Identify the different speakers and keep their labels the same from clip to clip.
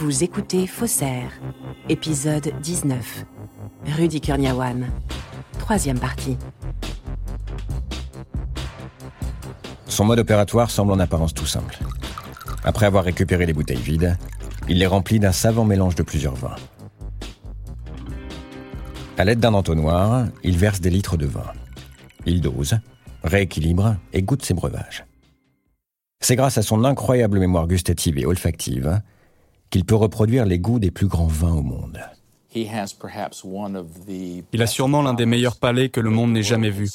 Speaker 1: Vous écoutez Faussaire, épisode 19. Rudy Kurniawan, troisième partie.
Speaker 2: Son mode opératoire semble en apparence tout simple. Après avoir récupéré les bouteilles vides, il les remplit d'un savant mélange de plusieurs vins. À l'aide d'un entonnoir, il verse des litres de vin. Il dose, rééquilibre et goûte ses breuvages. C'est grâce à son incroyable mémoire gustative et olfactive qu'il peut reproduire les goûts des plus grands vins au monde.
Speaker 3: Il a sûrement l'un des meilleurs palais que le monde n'ait jamais vu.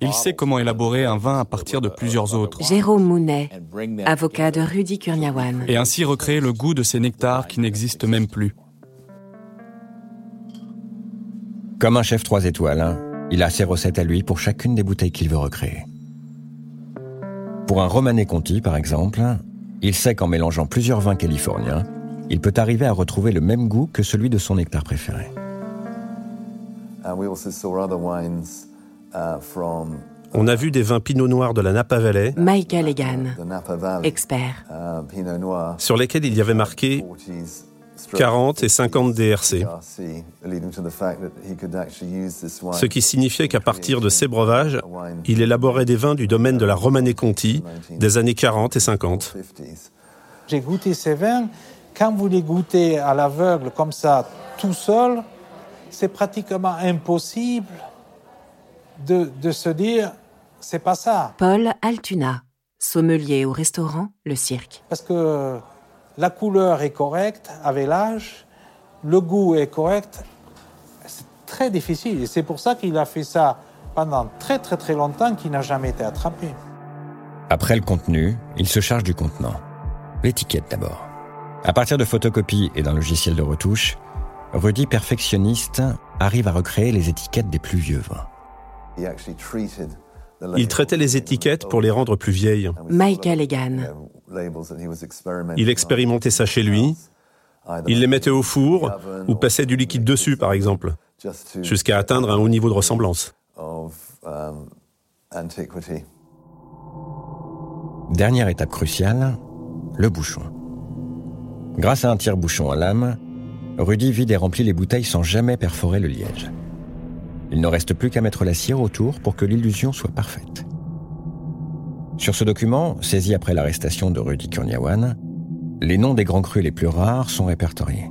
Speaker 3: Il sait comment élaborer un vin à partir de plusieurs autres.
Speaker 1: Jérôme Mounet, avocat de Rudy Kurniawan.
Speaker 3: Et ainsi recréer le goût de ces nectars qui n'existent même plus.
Speaker 2: Comme un chef trois étoiles, hein, il a ses recettes à lui pour chacune des bouteilles qu'il veut recréer. Pour un Romanée Conti, par exemple, il sait qu'en mélangeant plusieurs vins californiens, il peut arriver à retrouver le même goût que celui de son nectar préféré.
Speaker 4: On a vu des vins Pinot Noir de la Napa Valley.
Speaker 1: Michael Egan, expert.
Speaker 4: Sur lesquels il y avait marqué 40 et 50 DRC. Ce qui signifiait qu'à partir de ces breuvages, il élaborait des vins du domaine de la Romanée Conti des années 40 et 50.
Speaker 5: J'ai goûté ces vins. Quand vous les goûtez à l'aveugle comme ça, tout seul, c'est pratiquement impossible de, de se dire c'est pas ça.
Speaker 1: Paul Altuna, sommelier au restaurant Le Cirque.
Speaker 5: Parce que la couleur est correcte avec l'âge, le goût est correct. C'est très difficile et c'est pour ça qu'il a fait ça pendant très très très longtemps qu'il n'a jamais été attrapé.
Speaker 2: Après le contenu, il se charge du contenant. L'étiquette d'abord. À partir de photocopies et d'un logiciel de retouche, Rudy, perfectionniste, arrive à recréer les étiquettes des plus vieux vins.
Speaker 4: Il traitait les étiquettes pour les rendre plus vieilles.
Speaker 1: Michael Egan.
Speaker 4: Il expérimentait ça chez lui. Il les mettait au four ou passait du liquide dessus, par exemple, jusqu'à atteindre un haut niveau de ressemblance.
Speaker 2: Dernière étape cruciale, le bouchon. Grâce à un tire-bouchon à lame, Rudy vide et remplit les bouteilles sans jamais perforer le liège. Il ne reste plus qu'à mettre la cire autour pour que l'illusion soit parfaite. Sur ce document, saisi après l'arrestation de Rudy Kurniawan, les noms des grands crus les plus rares sont répertoriés.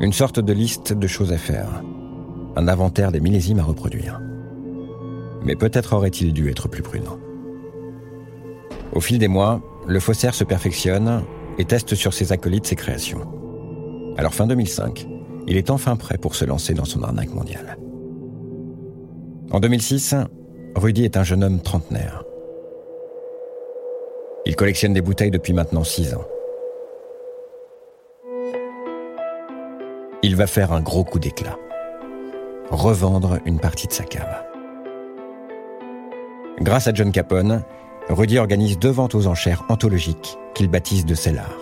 Speaker 2: Une sorte de liste de choses à faire, un inventaire des millésimes à reproduire. Mais peut-être aurait-il dû être plus prudent. Au fil des mois, le faussaire se perfectionne et teste sur ses acolytes ses créations. Alors fin 2005, il est enfin prêt pour se lancer dans son arnaque mondiale. En 2006, Rudy est un jeune homme trentenaire. Il collectionne des bouteilles depuis maintenant six ans. Il va faire un gros coup d'éclat. Revendre une partie de sa cave. Grâce à John Capone, Rudy organise deux ventes aux enchères anthologiques qu'il baptise de Cellar,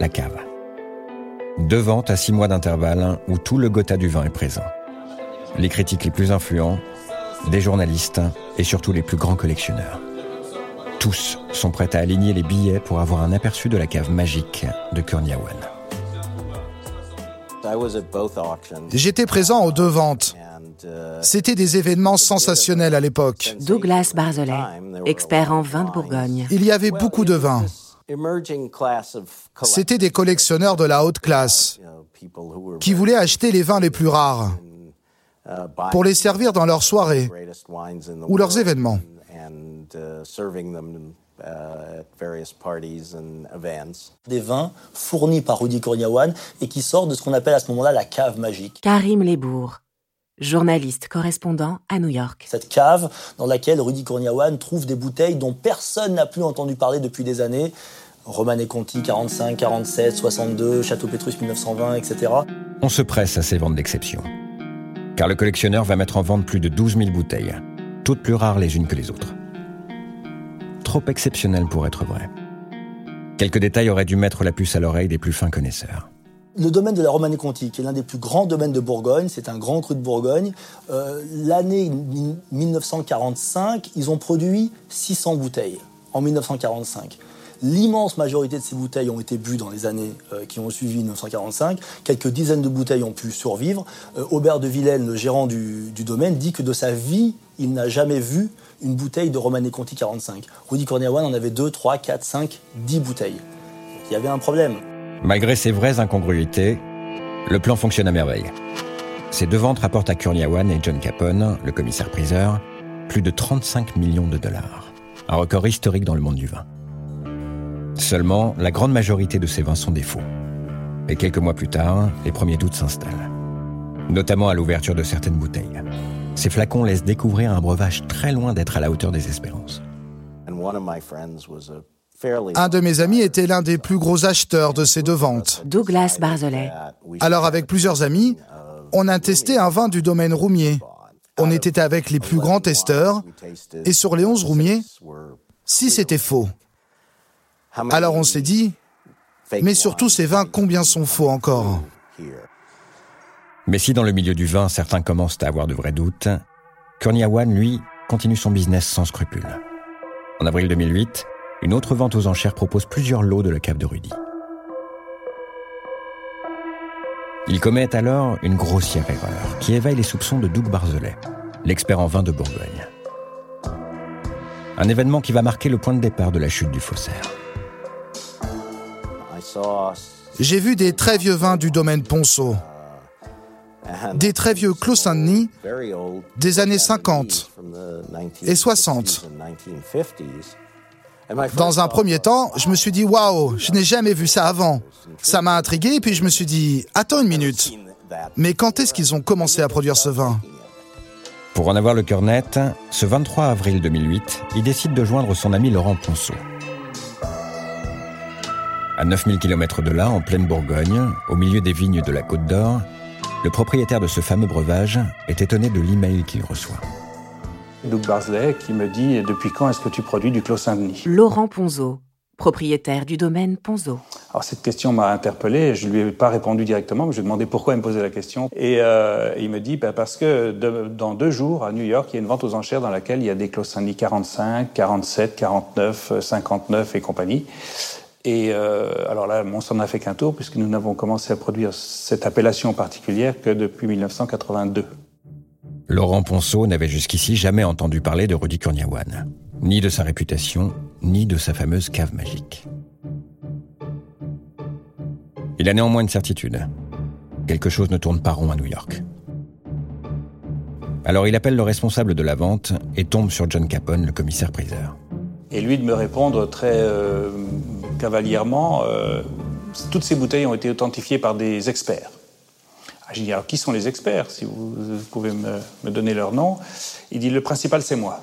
Speaker 2: la cave. Deux ventes à six mois d'intervalle où tout le Gotha du vin est présent. Les critiques les plus influents, des journalistes et surtout les plus grands collectionneurs. Tous sont prêts à aligner les billets pour avoir un aperçu de la cave magique de Kurniawan.
Speaker 6: J'étais présent aux deux ventes. C'était des événements sensationnels à l'époque.
Speaker 1: Douglas Barzolet, expert en vin de Bourgogne.
Speaker 6: Il y avait beaucoup de vins. C'était des collectionneurs de la haute classe qui voulaient acheter les vins les plus rares pour les servir dans leurs soirées ou leurs événements.
Speaker 7: Des vins fournis par Rudy Kurniawan et qui sortent de ce qu'on appelle à ce moment-là la cave magique.
Speaker 1: Karim Lebourg, journaliste correspondant à New York.
Speaker 7: Cette cave dans laquelle Rudy Kurniawan trouve des bouteilles dont personne n'a plus entendu parler depuis des années. Romanée Conti 45, 47, 62, Château Pétrus 1920, etc.
Speaker 2: On se presse à ces ventes d'exception. Car le collectionneur va mettre en vente plus de 12 000 bouteilles, toutes plus rares les unes que les autres. Trop exceptionnel pour être vrai. Quelques détails auraient dû mettre la puce à l'oreille des plus fins connaisseurs.
Speaker 7: le domaine de la Romanée-Conti, qui est l'un des plus grands domaines de Bourgogne, c'est un grand cru de Bourgogne. Euh, l'année 1945, ils ont produit 600 bouteilles en 1945. L'immense majorité de ces bouteilles ont été bues dans les années euh, qui ont suivi 1945. Quelques dizaines de bouteilles ont pu survivre. Euh, Aubert de Villene, le gérant du, domaine, dit que de sa vie, il n'a jamais vu une bouteille de Romanée Conti 45. Rudy Corniawan en avait 2, 3, 4, 5, 10 bouteilles. il y avait un problème.
Speaker 2: Malgré ces vraies incongruités, le plan fonctionne à merveille. Ces deux ventes rapportent à Kurniawan et John Capone, le commissaire-priseur, plus de 35 millions de dollars. Un record historique dans le monde du vin. Seulement, la grande majorité de ces vins sont des faux. Et quelques mois plus tard, les premiers doutes s'installent. Notamment à l'ouverture de certaines bouteilles. Ces flacons laissent découvrir un breuvage très loin d'être à la hauteur des espérances.
Speaker 6: Un de mes amis était l'un des plus gros acheteurs de ces deux ventes.
Speaker 1: Douglas Barzolet.
Speaker 6: Alors avec plusieurs amis, on a testé un vin du domaine Roumier. On était avec les plus grands testeurs, et sur les 11 Roumiers, si c'était faux. Alors on s'est dit, mais surtout ces vins, combien sont faux encore
Speaker 2: Mais si dans le milieu du vin, certains commencent à avoir de vrais doutes, Kurniawan, lui, continue son business sans scrupules. En avril 2008, une autre vente aux enchères propose plusieurs lots de la cave de Rudy. Il commet alors une grossière erreur qui éveille les soupçons de Doug Barzelet, l'expert en vin de Bourgogne. Un événement qui va marquer le point de départ de la chute du faussaire.
Speaker 6: J'ai vu des très vieux vins du domaine Ponceau, des très vieux Clos Saint-Denis des années 50 et 60. Dans un premier temps, je me suis dit waouh, je n'ai jamais vu ça avant. Ça m'a intrigué puis je me suis dit attends une minute. Mais quand est-ce qu'ils ont commencé à produire ce vin?
Speaker 2: Pour en avoir le cœur net, ce 23 avril 2008, il décide de joindre son ami Laurent Ponceau. À 9000 km de là, en pleine Bourgogne, au milieu des vignes de la Côte d'Or, le propriétaire de ce fameux breuvage est étonné de l'email qu'il reçoit.
Speaker 8: Doug Barsley qui me dit Depuis quand est-ce que tu produis du Clos Saint-Denis?
Speaker 1: Laurent Ponzo, propriétaire du domaine Ponzo.
Speaker 8: Alors cette question m'a interpellé, je ne lui ai pas répondu directement, mais je lui ai demandé pourquoi il me posait la question. Et euh, il me dit bah, Parce que dans deux jours, à New York, il y a une vente aux enchères dans laquelle il y a des Clos Saint-Denis 45, 47, 49, 59 et compagnie. Et euh, alors là, on s'en a fait qu'un tour, puisque nous n'avons commencé à produire cette appellation particulière que depuis 1982.
Speaker 2: Laurent Ponceau n'avait jusqu'ici jamais entendu parler de Rudy Kurniawan, ni de sa réputation, ni de sa fameuse cave magique. Il a néanmoins une certitude. Quelque chose ne tourne pas rond à New York. Alors il appelle le responsable de la vente et tombe sur John Capone, le commissaire-priseur.
Speaker 8: Et lui de me répondre très euh, cavalièrement, euh, toutes ces bouteilles ont été authentifiées par des experts. Ah, je dis, alors qui sont les experts, si vous, pouvez me, donner leur nom? Il dit, le principal, c'est moi.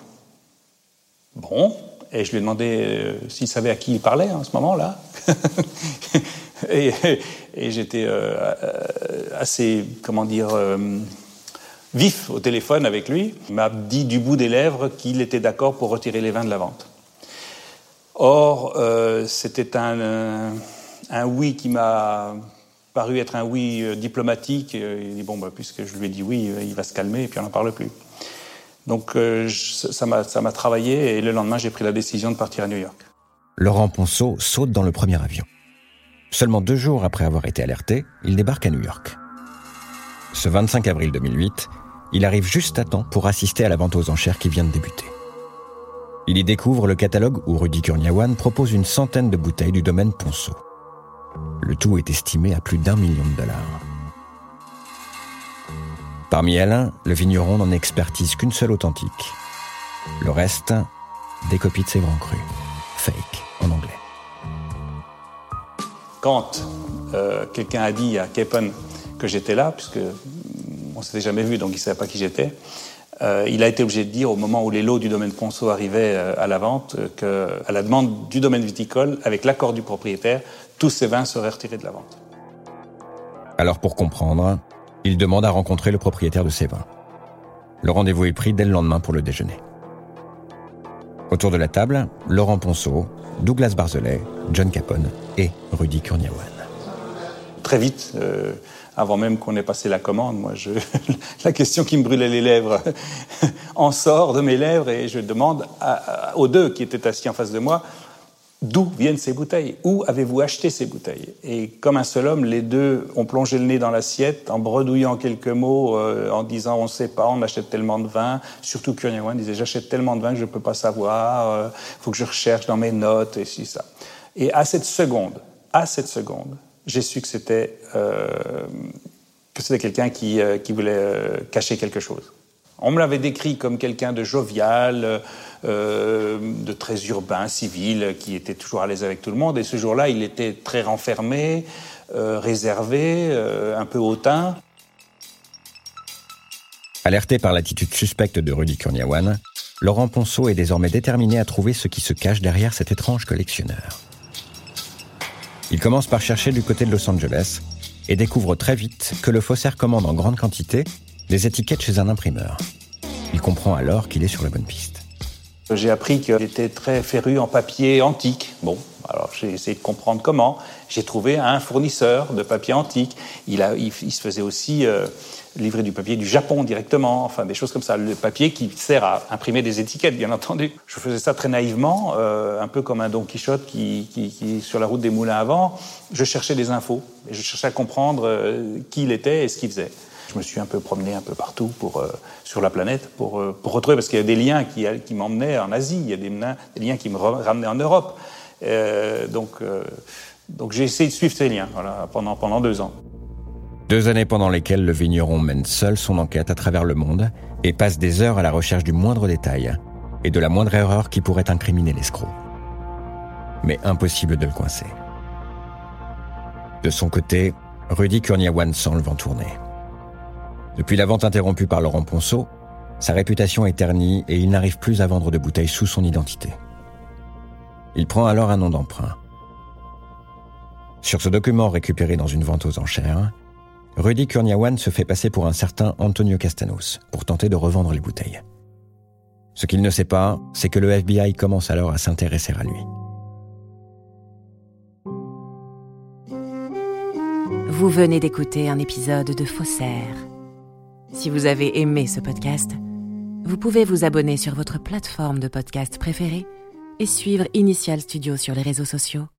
Speaker 8: Bon, et je lui ai demandé euh, s'il savait à qui il parlait en ce moment-là. et, j'étais assez, comment dire, vif au téléphone avec lui. Il m'a dit du bout des lèvres qu'il était d'accord pour retirer les vins de la vente. Or, euh, c'était un, un, oui qui m'a paru être un oui euh, diplomatique. Il dit, bon, bah, puisque je lui ai dit oui, euh, il va se calmer et puis on n'en parle plus. Donc ça m'a travaillé et le lendemain, j'ai pris la décision de partir à New York.
Speaker 2: Laurent Ponceau saute dans le premier avion. Seulement deux jours après avoir été alerté, il débarque à New York. Ce 25 avril 2008, il arrive juste à temps pour assister à la vente aux enchères qui vient de débuter. Il y découvre le catalogue où Rudy Kurniawan propose une centaine de bouteilles du domaine Ponceau. Le tout est estimé à plus d'un million de dollars. Parmi elles, le vigneron n'en expertise qu'une seule authentique. Le reste, des copies de ses grands crus. Fake en anglais.
Speaker 8: Quand euh, quelqu'un a dit à Kepen que j'étais là, puisque on s'était jamais vu, donc il ne savait pas qui j'étais, euh, il a été obligé de dire au moment où les lots du domaine Ponceau arrivaient euh, à la vente euh, qu'à la demande du domaine viticole, avec l'accord du propriétaire, tous ces vins seraient retirés de la vente.
Speaker 2: Alors pour comprendre, il demande à rencontrer le propriétaire de ces vins. Le rendez-vous est pris dès le lendemain pour le déjeuner. Autour de la table, Laurent Ponceau, Douglas Barzelet, John Capone et Rudy Kurniawan.
Speaker 8: très vite, avant même qu'on ait passé la commande. Moi, la question qui me brûlait les lèvres en sort de mes lèvres et je demande aux deux qui étaient assis en face de moi d'où viennent ces bouteilles? Où avez-vous acheté ces bouteilles? Et comme un seul homme, les deux ont plongé le nez dans l'assiette en bredouillant quelques mots, euh, en disant on ne sait pas, on achète tellement de vin. Surtout Kurniawan disait j'achète tellement de vin que je ne peux pas savoir, il euh, faut que je recherche dans mes notes et si ça. Et à cette seconde, à cette seconde, j'ai su que c'était euh, que quelqu'un qui, qui voulait cacher quelque chose. On me l'avait décrit comme quelqu'un de jovial, euh, de très urbain, civil, qui était toujours à l'aise avec tout le monde. Et ce jour-là, il était très renfermé, euh, réservé, euh, un peu hautain.
Speaker 2: Alerté par l'attitude suspecte de Rudy Kurniawan, Laurent Ponceau est désormais déterminé à trouver ce qui se cache derrière cet étrange collectionneur. Il commence par chercher du côté de Los Angeles et découvre très vite que le faussaire commande en grande quantité des étiquettes chez un imprimeur. Il comprend alors qu'il est sur la bonne piste.
Speaker 8: J'ai appris qu'il était très féru en papier antique. Bon, alors j'ai essayé de comprendre comment. J'ai trouvé un fournisseur de papier antique. Il, se faisait aussi euh, livrer du papier du Japon directement, enfin des choses comme ça. Le papier qui sert à imprimer des étiquettes, bien entendu. Je faisais ça très naïvement, euh, un peu comme un Don Quichotte qui, qui, sur la route des moulins avant. Je cherchais des infos et je cherchais à comprendre euh, qui il était et ce qu'il faisait. Je me suis un peu promené un peu partout sur la planète pour, retrouver, parce qu'il y a des liens qui, qui m'emmenaient en Asie, il y a des liens qui me ramenaient en Europe. Euh, donc donc j'ai essayé de suivre ces liens pendant deux ans.
Speaker 2: Deux années pendant lesquelles le vigneron mène seul son enquête à travers le monde et passe des heures à la recherche du moindre détail et de la moindre erreur qui pourrait incriminer l'escroc. Mais impossible de le coincer. De son côté, Rudy Kurniawan sent le vent tourner. Depuis la vente interrompue par Laurent Ponceau, sa réputation est ternie et il n'arrive plus à vendre de bouteilles sous son identité. Il prend alors un nom d'emprunt. Sur ce document récupéré dans une vente aux enchères, Rudy Kurniawan se fait passer pour un certain Antonio Castanos pour tenter de revendre les bouteilles. Ce qu'il ne sait pas, c'est que le FBI commence alors à s'intéresser à lui.
Speaker 1: Vous venez d'écouter un épisode de Faussaire si vous avez aimé ce podcast, vous pouvez vous abonner sur votre plateforme de podcast préférée et suivre Initial Studio sur les réseaux sociaux.